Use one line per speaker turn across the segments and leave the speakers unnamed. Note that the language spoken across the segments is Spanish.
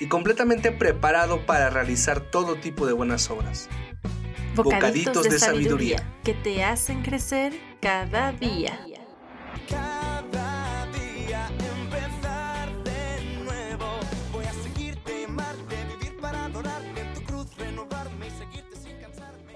y completamente preparado para realizar todo tipo de buenas obras.
Bocaditos, de, sabiduría que te hacen crecer cada día.
Cada día empezar de nuevo. Voy a seguirte, amarte, vivir para adorarte en tu cruz, renovarme y seguirte sin cansarme.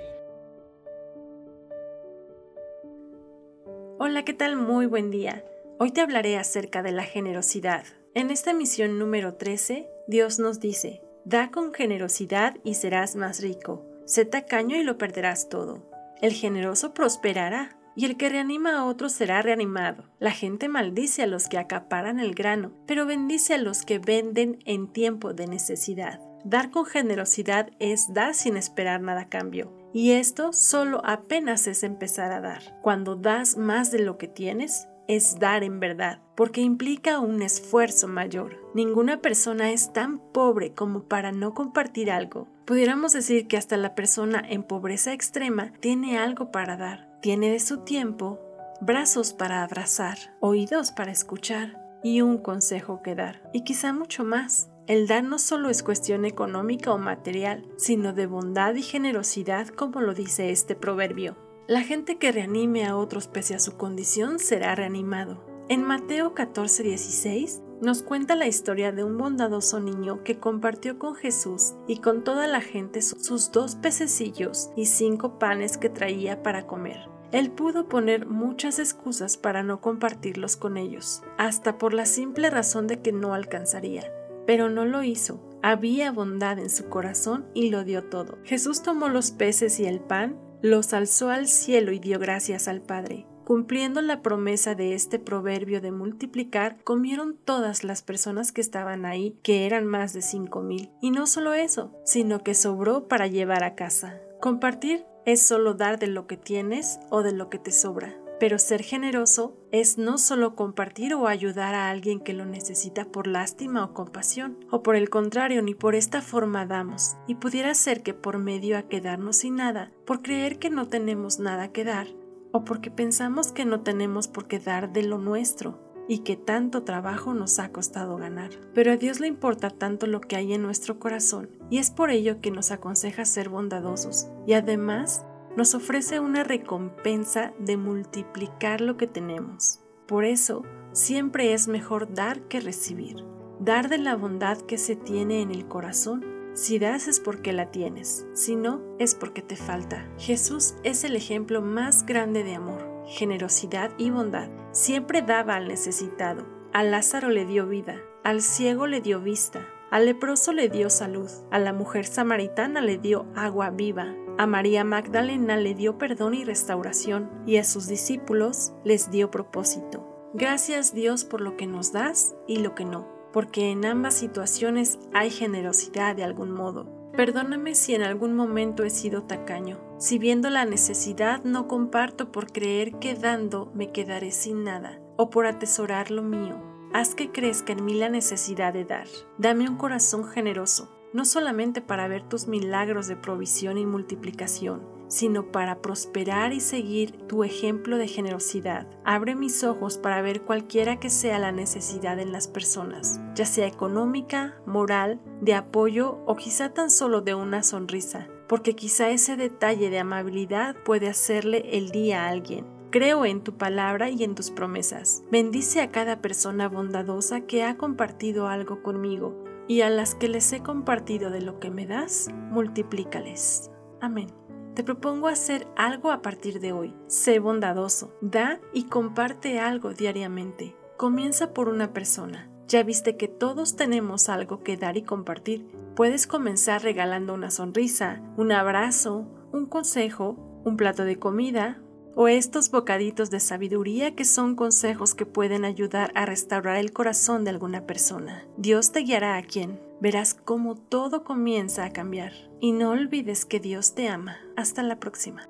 Hola, ¿qué tal? Muy buen día. Hoy te hablaré acerca de la generosidad. En esta misión número 13, Dios nos dice, da con generosidad y serás más rico. Sé tacaño y lo perderás todo. El generoso prosperará, y el que reanima a otros será reanimado. La gente maldice a los que acaparan el grano, pero bendice a los que venden en tiempo de necesidad. Dar con generosidad es dar sin esperar nada a cambio. Y esto solo apenas es empezar a dar. Cuando das más de lo que tienes, es dar en verdad, porque implica un esfuerzo mayor. Ninguna persona es tan pobre como para no compartir algo. Pudiéramos decir que hasta la persona en pobreza extrema tiene algo para dar, tiene de su tiempo, brazos para abrazar, oídos para escuchar y un consejo que dar, y quizá mucho más. El dar no solo es cuestión económica o material, sino de bondad y generosidad como lo dice este proverbio. La gente que reanime a otros pese a su condición será reanimado. En Mateo 14:16 nos cuenta la historia de un bondadoso niño que compartió con Jesús y con toda la gente sus dos pececillos y cinco panes que traía para comer. Él pudo poner muchas excusas para no compartirlos con ellos, hasta por la simple razón de que no alcanzaría, pero no lo hizo. Había bondad en su corazón y lo dio todo. Jesús tomó los peces y el pan, los alzó al cielo y dio gracias al Padre. Cumpliendo la promesa de este proverbio de multiplicar, comieron todas las personas que estaban ahí, que eran más de cinco mil. Y no solo eso, sino que sobró para llevar a casa. Compartir es solo dar de lo que tienes o de lo que te sobra. Pero ser generoso es no solo compartir o ayudar a alguien que lo necesita por lástima o compasión, o por el contrario, ni por esta forma damos, y pudiera ser que por medio a quedarnos sin nada, por creer que no tenemos nada que dar, o porque pensamos que no tenemos por qué dar de lo nuestro y que tanto trabajo nos ha costado ganar. Pero a Dios le importa tanto lo que hay en nuestro corazón y es por ello que nos aconseja ser bondadosos y además nos ofrece una recompensa de multiplicar lo que tenemos. Por eso, siempre es mejor dar que recibir. Dar de la bondad que se tiene en el corazón si das es porque la tienes, si no es porque te falta. Jesús es el ejemplo más grande de amor, generosidad y bondad. Siempre daba al necesitado. A Lázaro le dio vida, al ciego le dio vista, al leproso le dio salud, a la mujer samaritana le dio agua viva, a María Magdalena le dio perdón y restauración, y a sus discípulos les dio propósito. Gracias Dios por lo que nos das y lo que no porque en ambas situaciones hay generosidad de algún modo. Perdóname si en algún momento he sido tacaño, si viendo la necesidad no comparto por creer que dando me quedaré sin nada, o por atesorar lo mío. Haz que crezca en mí la necesidad de dar. Dame un corazón generoso, no solamente para ver tus milagros de provisión y multiplicación, sino para prosperar y seguir tu ejemplo de generosidad. Abre mis ojos para ver cualquiera que sea la necesidad en las personas, ya sea económica, moral, de apoyo o quizá tan solo de una sonrisa, porque quizá ese detalle de amabilidad puede hacerle el día a alguien. Creo en tu palabra y en tus promesas. Bendice a cada persona bondadosa que ha compartido algo conmigo, y a las que les he compartido de lo que me das, multiplícales. Amén. Te propongo hacer algo a partir de hoy. Sé bondadoso, da y comparte algo diariamente. Comienza por una persona. Ya viste que todos tenemos algo que dar y compartir. Puedes comenzar regalando una sonrisa, un abrazo, un consejo, un plato de comida o estos bocaditos de sabiduría que son consejos que pueden ayudar a restaurar el corazón de alguna persona. Dios te guiará a quien. Verás cómo todo comienza a cambiar. Y no olvides que Dios te ama. Hasta la próxima.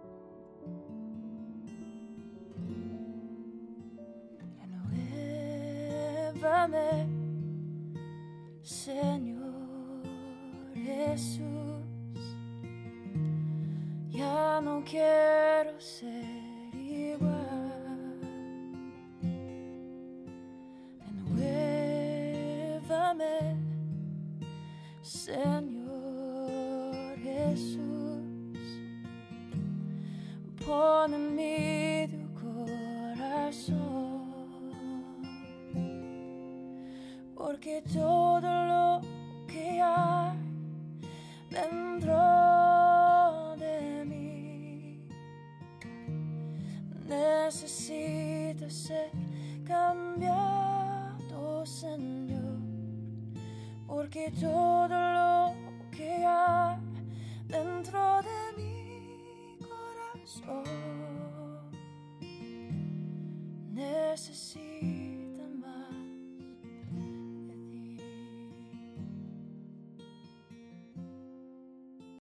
Señor. Ya no quiero ser Señor Jesús. Pon en mí tu corazón porque todo lo que hay dentro todo lo que hay dentro de mi corazón. Necesita